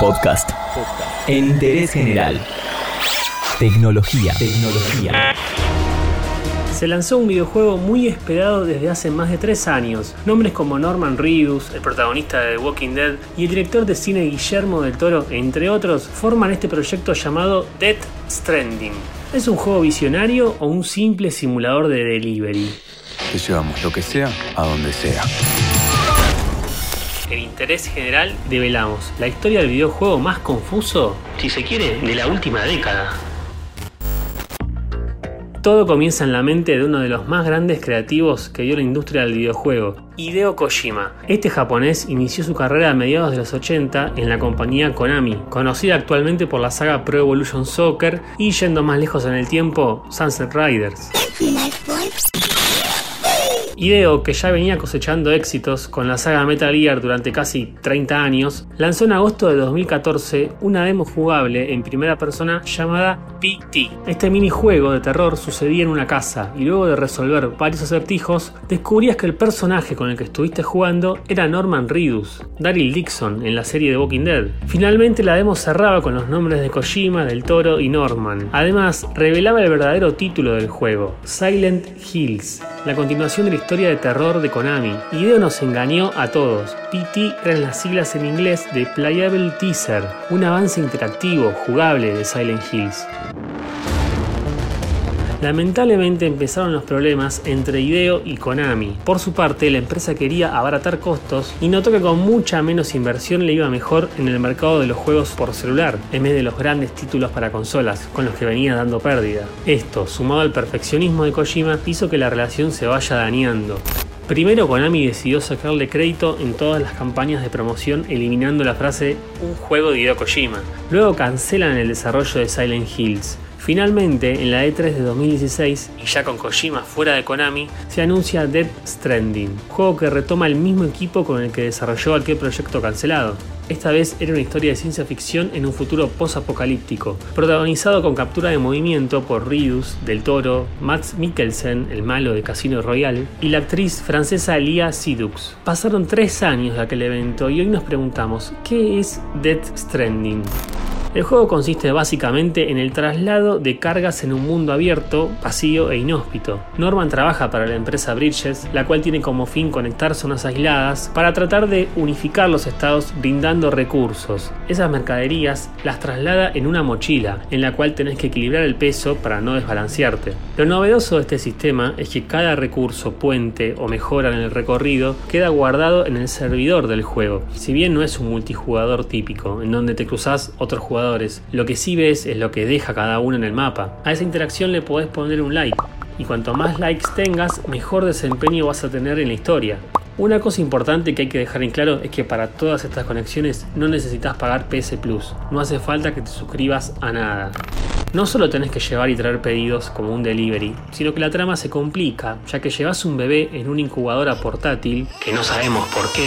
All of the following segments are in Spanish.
Podcast. En interés general. Tecnología. Tecnología. Se lanzó un videojuego muy esperado desde hace más de tres años. Nombres como Norman Reedus, el protagonista de The Walking Dead, y el director de cine Guillermo del Toro, entre otros, forman este proyecto llamado Death Stranding. ¿Es un juego visionario o un simple simulador de delivery? Te llevamos lo que sea a donde sea. En interés general develamos la historia del videojuego más confuso, si se quiere, de la última década. Todo comienza en la mente de uno de los más grandes creativos que dio la industria del videojuego, Hideo Kojima. Este japonés inició su carrera a mediados de los 80 en la compañía Konami, conocida actualmente por la saga Pro Evolution Soccer y yendo más lejos en el tiempo, Sunset Riders. Hideo, que ya venía cosechando éxitos con la saga Metal Gear durante casi 30 años, lanzó en agosto de 2014 una demo jugable en primera persona llamada PT. Este minijuego de terror sucedía en una casa y luego de resolver varios acertijos, descubrías que el personaje con el que estuviste jugando era Norman Reedus, Daryl Dixon en la serie de Walking Dead. Finalmente la demo cerraba con los nombres de Kojima, Del Toro y Norman. Además, revelaba el verdadero título del juego, Silent Hills, la continuación de la historia de terror de Konami. Hideo nos engañó a todos. PT eran las siglas en inglés de Playable Teaser, un avance interactivo, jugable de Silent Hills. Lamentablemente empezaron los problemas entre Hideo y Konami. Por su parte, la empresa quería abaratar costos y notó que con mucha menos inversión le iba mejor en el mercado de los juegos por celular, en vez de los grandes títulos para consolas, con los que venía dando pérdida. Esto, sumado al perfeccionismo de Kojima, hizo que la relación se vaya dañando. Primero Konami decidió sacarle crédito en todas las campañas de promoción eliminando la frase un juego de Hideo Kojima. Luego cancelan el desarrollo de Silent Hills. Finalmente, en la E3 de 2016, y ya con Kojima fuera de Konami, se anuncia Dead Stranding, juego que retoma el mismo equipo con el que desarrolló aquel proyecto cancelado. Esta vez era una historia de ciencia ficción en un futuro post-apocalíptico, protagonizado con captura de movimiento por Ridus, Del Toro, Max Mikkelsen, el malo de Casino Royale, y la actriz francesa Lia Sidux. Pasaron tres años de aquel evento y hoy nos preguntamos, ¿qué es Dead Stranding? El juego consiste básicamente en el traslado de cargas en un mundo abierto, vacío e inhóspito. Norman trabaja para la empresa Bridges, la cual tiene como fin conectar zonas aisladas para tratar de unificar los estados brindando recursos. Esas mercaderías las traslada en una mochila, en la cual tenés que equilibrar el peso para no desbalancearte. Lo novedoso de este sistema es que cada recurso, puente o mejora en el recorrido queda guardado en el servidor del juego. Si bien no es un multijugador típico, en donde te cruzas otros lo que sí ves es lo que deja cada uno en el mapa. A esa interacción le podés poner un like, y cuanto más likes tengas, mejor desempeño vas a tener en la historia. Una cosa importante que hay que dejar en claro es que para todas estas conexiones no necesitas pagar PS Plus, no hace falta que te suscribas a nada. No solo tenés que llevar y traer pedidos como un delivery, sino que la trama se complica, ya que llevas un bebé en una incubadora portátil, que no sabemos por qué.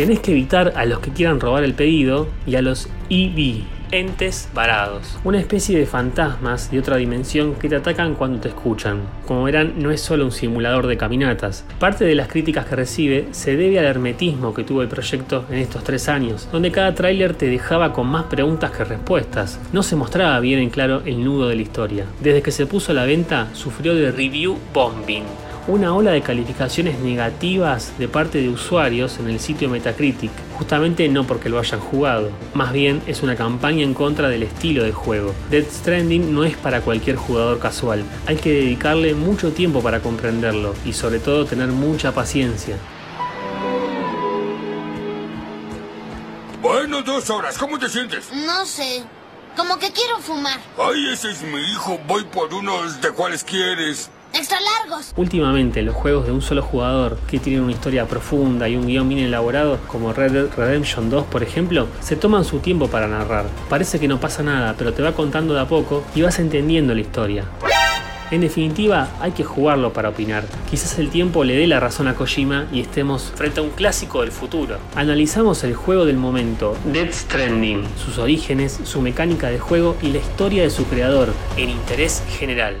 Tenés que evitar a los que quieran robar el pedido y a los EV, entes varados, una especie de fantasmas de otra dimensión que te atacan cuando te escuchan. Como verán, no es solo un simulador de caminatas. Parte de las críticas que recibe se debe al hermetismo que tuvo el proyecto en estos tres años, donde cada tráiler te dejaba con más preguntas que respuestas. No se mostraba bien en claro el nudo de la historia. Desde que se puso a la venta, sufrió de review bombing una ola de calificaciones negativas de parte de usuarios en el sitio Metacritic, justamente no porque lo hayan jugado, más bien es una campaña en contra del estilo de juego. Dead Stranding no es para cualquier jugador casual, hay que dedicarle mucho tiempo para comprenderlo y sobre todo tener mucha paciencia. Bueno, dos horas, ¿cómo te sientes? No sé. Como que quiero fumar. Ay, ese es mi hijo. Voy por unos de cuáles quieres. Extra largos. Últimamente los juegos de un solo jugador que tienen una historia profunda y un guion bien elaborado, como Red Dead Redemption 2 por ejemplo, se toman su tiempo para narrar. Parece que no pasa nada, pero te va contando de a poco y vas entendiendo la historia. En definitiva, hay que jugarlo para opinar. Quizás el tiempo le dé la razón a Kojima y estemos frente a un clásico del futuro. Analizamos el juego del momento, Dead Stranding, sus orígenes, su mecánica de juego y la historia de su creador, en interés general.